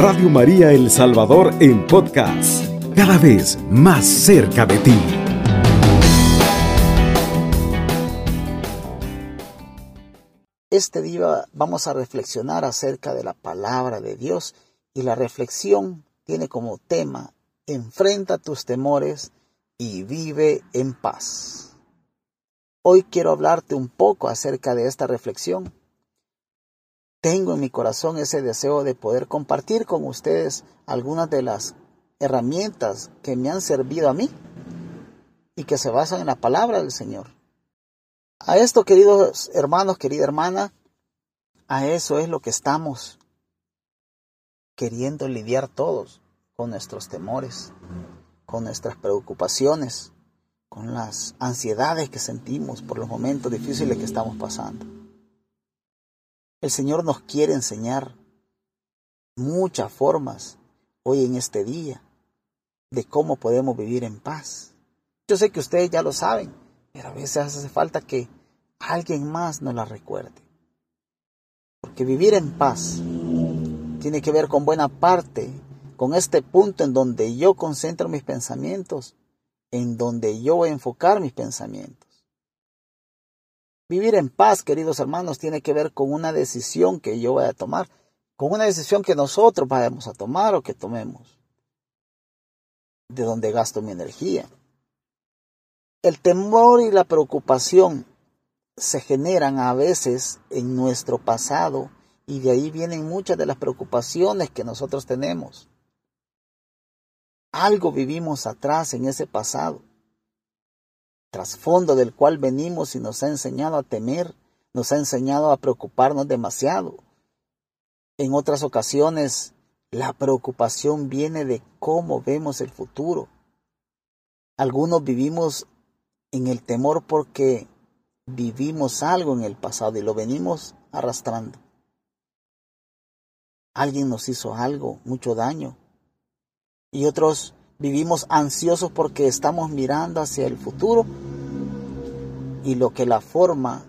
Radio María El Salvador en podcast, cada vez más cerca de ti. Este día vamos a reflexionar acerca de la palabra de Dios y la reflexión tiene como tema Enfrenta tus temores y vive en paz. Hoy quiero hablarte un poco acerca de esta reflexión tengo en mi corazón ese deseo de poder compartir con ustedes algunas de las herramientas que me han servido a mí y que se basan en la palabra del Señor. A esto, queridos hermanos, querida hermana, a eso es lo que estamos queriendo lidiar todos con nuestros temores, con nuestras preocupaciones, con las ansiedades que sentimos por los momentos difíciles que estamos pasando. El Señor nos quiere enseñar muchas formas hoy en este día de cómo podemos vivir en paz. Yo sé que ustedes ya lo saben, pero a veces hace falta que alguien más nos la recuerde. Porque vivir en paz tiene que ver con buena parte, con este punto en donde yo concentro mis pensamientos, en donde yo voy a enfocar mis pensamientos. Vivir en paz, queridos hermanos, tiene que ver con una decisión que yo voy a tomar, con una decisión que nosotros vayamos a tomar o que tomemos. De donde gasto mi energía. El temor y la preocupación se generan a veces en nuestro pasado y de ahí vienen muchas de las preocupaciones que nosotros tenemos. Algo vivimos atrás en ese pasado trasfondo del cual venimos y nos ha enseñado a temer, nos ha enseñado a preocuparnos demasiado. En otras ocasiones, la preocupación viene de cómo vemos el futuro. Algunos vivimos en el temor porque vivimos algo en el pasado y lo venimos arrastrando. Alguien nos hizo algo, mucho daño. Y otros Vivimos ansiosos porque estamos mirando hacia el futuro y lo que la forma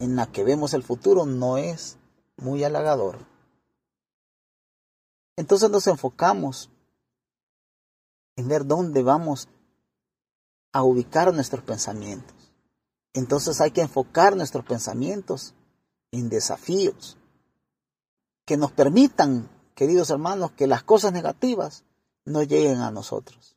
en la que vemos el futuro no es muy halagador. Entonces nos enfocamos en ver dónde vamos a ubicar nuestros pensamientos. Entonces hay que enfocar nuestros pensamientos en desafíos que nos permitan, queridos hermanos, que las cosas negativas no lleguen a nosotros.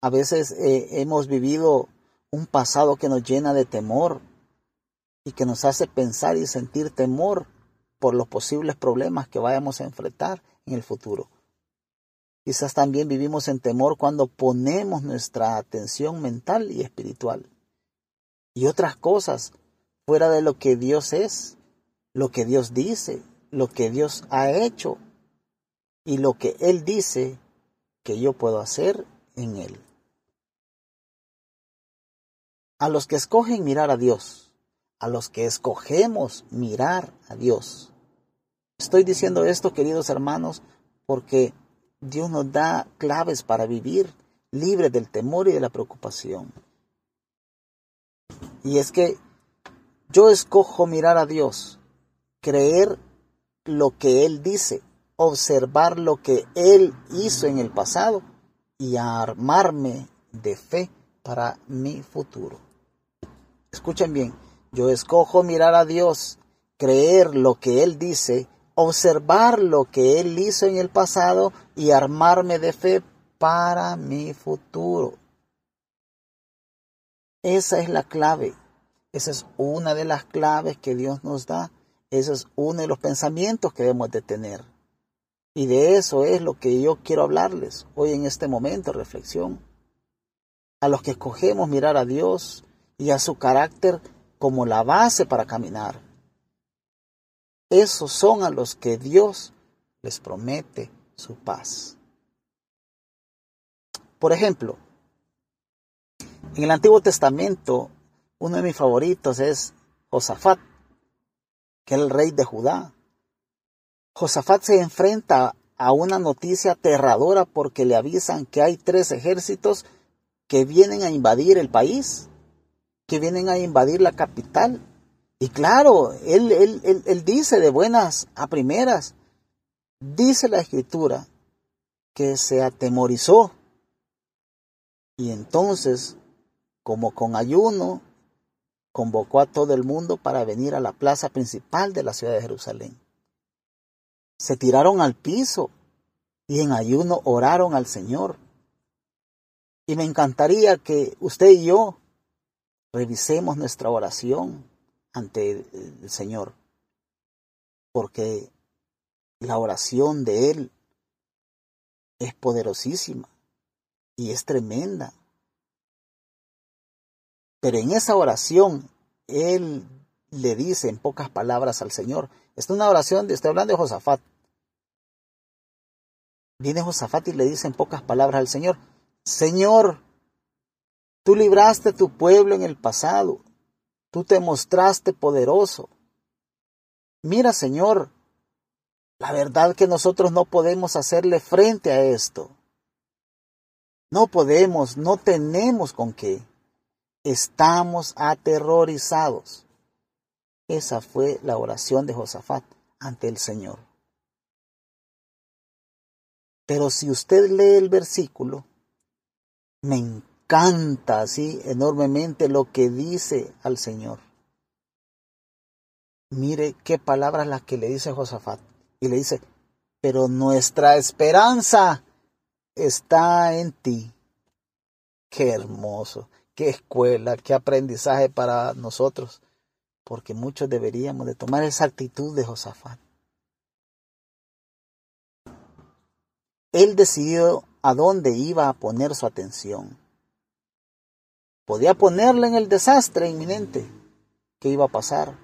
A veces eh, hemos vivido un pasado que nos llena de temor y que nos hace pensar y sentir temor por los posibles problemas que vayamos a enfrentar en el futuro. Quizás también vivimos en temor cuando ponemos nuestra atención mental y espiritual y otras cosas fuera de lo que Dios es, lo que Dios dice, lo que Dios ha hecho y lo que Él dice que yo puedo hacer en Él. A los que escogen mirar a Dios, a los que escogemos mirar a Dios. Estoy diciendo esto, queridos hermanos, porque Dios nos da claves para vivir libre del temor y de la preocupación. Y es que yo escojo mirar a Dios, creer lo que Él dice, observar lo que Él hizo en el pasado y armarme de fe para mi futuro. Escuchen bien, yo escojo mirar a Dios, creer lo que Él dice, observar lo que Él hizo en el pasado y armarme de fe para mi futuro. Esa es la clave. Esa es una de las claves que Dios nos da. Ese es uno de los pensamientos que debemos de tener. Y de eso es lo que yo quiero hablarles hoy en este momento de reflexión. A los que escogemos mirar a Dios y a su carácter como la base para caminar. Esos son a los que Dios les promete su paz. Por ejemplo, en el Antiguo Testamento, uno de mis favoritos es Josafat, que es el rey de Judá. Josafat se enfrenta a una noticia aterradora porque le avisan que hay tres ejércitos que vienen a invadir el país, que vienen a invadir la capital Y claro, él, él, dice de buenas a primeras, dice la escritura, que se atemorizó. Y entonces, como con ayuno, convocó a todo el mundo para venir a la plaza principal de la ciudad de Jerusalén. Se tiraron al piso y en ayuno oraron al Señor. Y me encantaría que usted y yo revisemos nuestra oración ante el Señor, porque la oración de Él es poderosísima y es tremenda. Pero en esa oración, Él le dice en pocas palabras al Señor, es una oración, de, estoy hablando de Josafat. Viene Josafat y le dice en pocas palabras al Señor, Señor, tú libraste tu pueblo en el pasado, tú te mostraste poderoso. Mira, Señor, la verdad que nosotros no podemos hacerle frente a esto. No podemos, no tenemos con qué. Estamos aterrorizados. Esa fue la oración de Josafat ante el Señor. Pero si usted lee el versículo, me encanta así enormemente lo que dice al Señor. Mire qué palabras las que le dice Josafat. Y le dice, pero nuestra esperanza está en ti. Qué hermoso, qué escuela, qué aprendizaje para nosotros, porque muchos deberíamos de tomar esa actitud de Josafat. Él decidió a dónde iba a poner su atención. Podía ponerla en el desastre inminente que iba a pasar,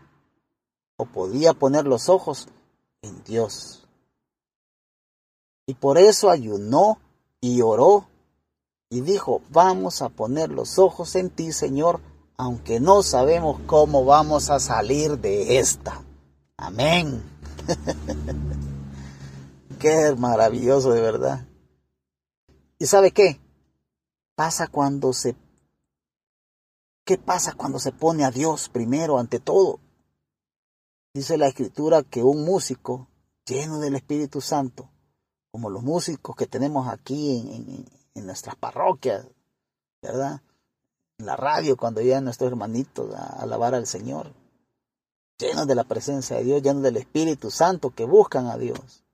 o podía poner los ojos en Dios. Y por eso ayunó y oró y dijo, vamos a poner los ojos en ti, Señor, aunque no sabemos cómo vamos a salir de esta. Amén. Qué maravilloso de verdad. ¿Y sabe qué? Pasa cuando se... ¿Qué pasa cuando se pone a Dios primero ante todo? Dice la escritura que un músico lleno del Espíritu Santo, como los músicos que tenemos aquí en, en, nuestras parroquias, ¿verdad? En la radio cuando llegan nuestros hermanitos a alabar al Señor, llenos de la presencia de Dios, llenos del Espíritu Santo que buscan a Dios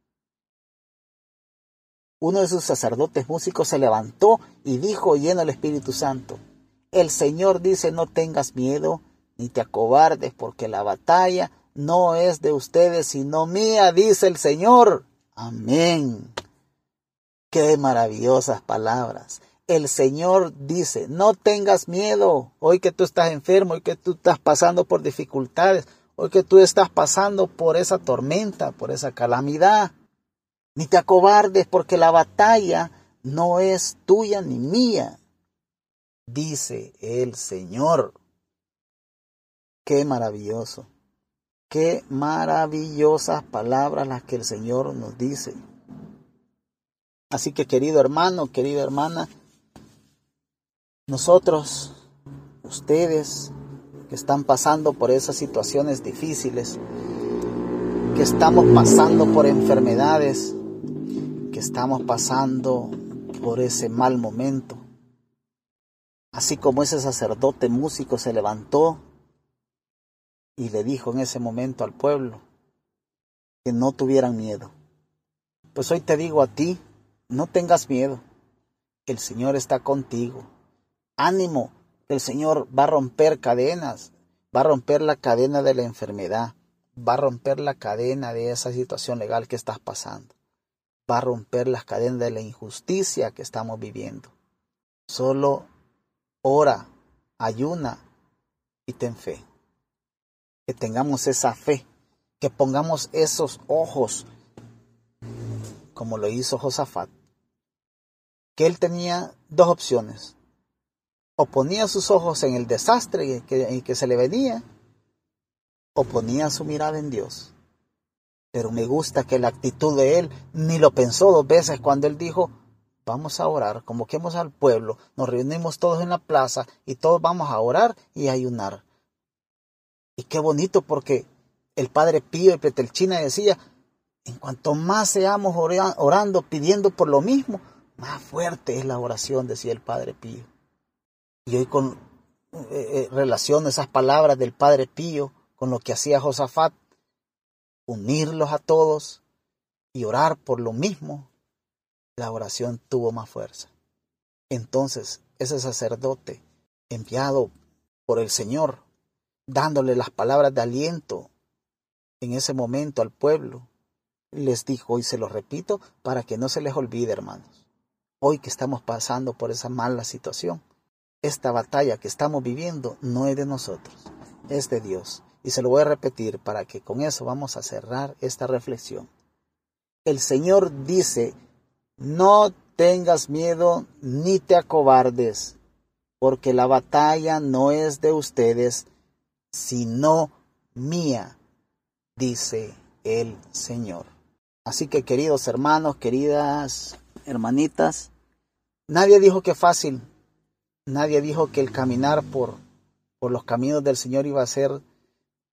uno de sus sacerdotes músicos se levantó y dijo lleno del Espíritu Santo, el Señor dice no tengas miedo ni te acobardes porque la batalla no es de ustedes sino mía, dice el Señor. Amén. Qué maravillosas palabras. El Señor dice, no tengas miedo, hoy que tú estás enfermo, hoy que tú estás pasando por dificultades, hoy que tú estás pasando por esa tormenta, por esa calamidad ni te acobardes porque la batalla no es tuya ni mía, dice el Señor. Qué maravilloso, qué maravillosas palabras las que el Señor nos dice. Así que querido hermano, querida hermana, nosotros, ustedes que están pasando por esas situaciones difíciles, que estamos pasando por enfermedades, que estamos pasando por ese mal momento. Así como ese sacerdote músico se levantó y le dijo en ese momento al pueblo que no tuvieran miedo. Pues hoy te digo a ti, no tengas miedo, el Señor está contigo. Ánimo, el Señor va a romper cadenas, va a romper la cadena de la enfermedad, va a romper la cadena de esa situación legal que estás pasando va a romper las cadenas de la injusticia que estamos viviendo. Solo ora, ayuna y ten fe. Que tengamos esa fe, que pongamos esos ojos, como lo hizo Josafat, que él tenía dos opciones. O ponía sus ojos en el desastre que, que se le venía, o ponía su mirada en Dios. Pero me gusta que la actitud de él ni lo pensó dos veces cuando él dijo, vamos a orar, convoquemos al pueblo, nos reunimos todos en la plaza y todos vamos a orar y ayunar. Y qué bonito porque el padre Pío de Petelchina decía, en cuanto más seamos orando, pidiendo por lo mismo, más fuerte es la oración, decía el padre Pío. Y hoy con eh, eh esas palabras del padre Pío con lo que hacía Josafat, unirlos a todos y orar por lo mismo, la oración tuvo más fuerza. Entonces, ese sacerdote enviado por el Señor, dándole las palabras de aliento en ese momento al pueblo, les dijo, y se lo repito, para que no se les olvide, hermanos, hoy que estamos pasando por esa mala situación, esta batalla que estamos viviendo no es de nosotros, es de Dios. Y se lo voy a repetir para que con eso vamos a cerrar esta reflexión. El Señor dice, no tengas miedo ni te acobardes, porque la batalla no es de ustedes, sino mía, dice el Señor. Así que queridos hermanos, queridas hermanitas, nadie dijo que fácil, nadie dijo que el caminar por, por los caminos del Señor iba a ser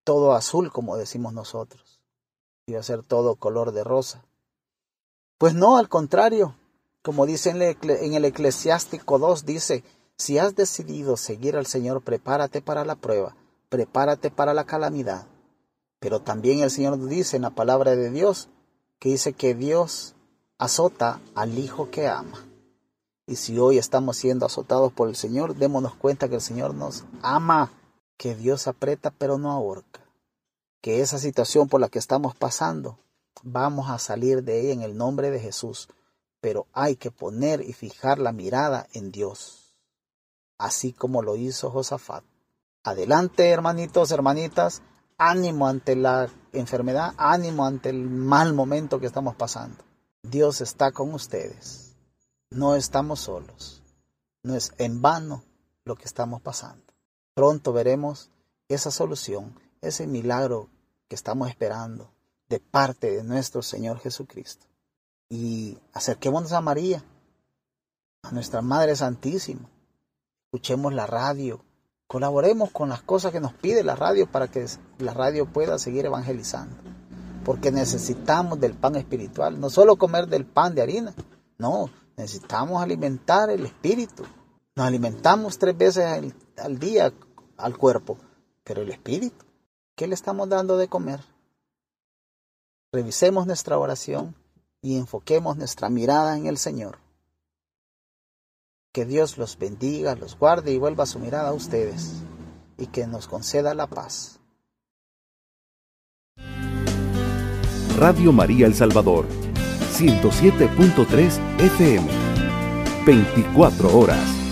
todo azul, como decimos nosotros, iba a ser todo color de rosa. Pues no, al contrario, como dice en el Eclesiástico 2, dice, si has decidido seguir al Señor, prepárate para la prueba, prepárate para la calamidad. Pero también el Señor dice en la palabra de Dios, que dice que Dios azota al hijo que ama. Y si hoy estamos siendo azotados por el Señor, démonos cuenta que el Señor nos ama, que Dios aprieta pero no ahorca, que esa situación por la que estamos pasando, vamos a salir de ella en el nombre de Jesús, pero hay que poner y fijar la mirada en Dios, así como lo hizo Josafat. Adelante, hermanitos, hermanitas, ánimo ante la enfermedad, ánimo ante el mal momento que estamos pasando. Dios está con ustedes. No estamos solos. No es en vano lo que estamos pasando. Pronto veremos esa solución, ese milagro que estamos esperando de parte de nuestro Señor Jesucristo. Y acerquémonos a María, a nuestra Madre Santísima. Escuchemos la radio, Colaboremos con las cosas que nos pide la radio para que la radio pueda seguir evangelizando. Porque necesitamos del pan espiritual, no solo comer del pan de harina, no, necesitamos alimentar el espíritu. Nos alimentamos tres veces al, día al cuerpo, pero el espíritu, ¿qué le estamos dando de comer? Revisemos nuestra oración y enfoquemos nuestra mirada en el Señor. Que Dios los bendiga, los guarde y vuelva su mirada a ustedes y que nos conceda la paz. Radio María El Salvador, 107.3 FM, 24 horas.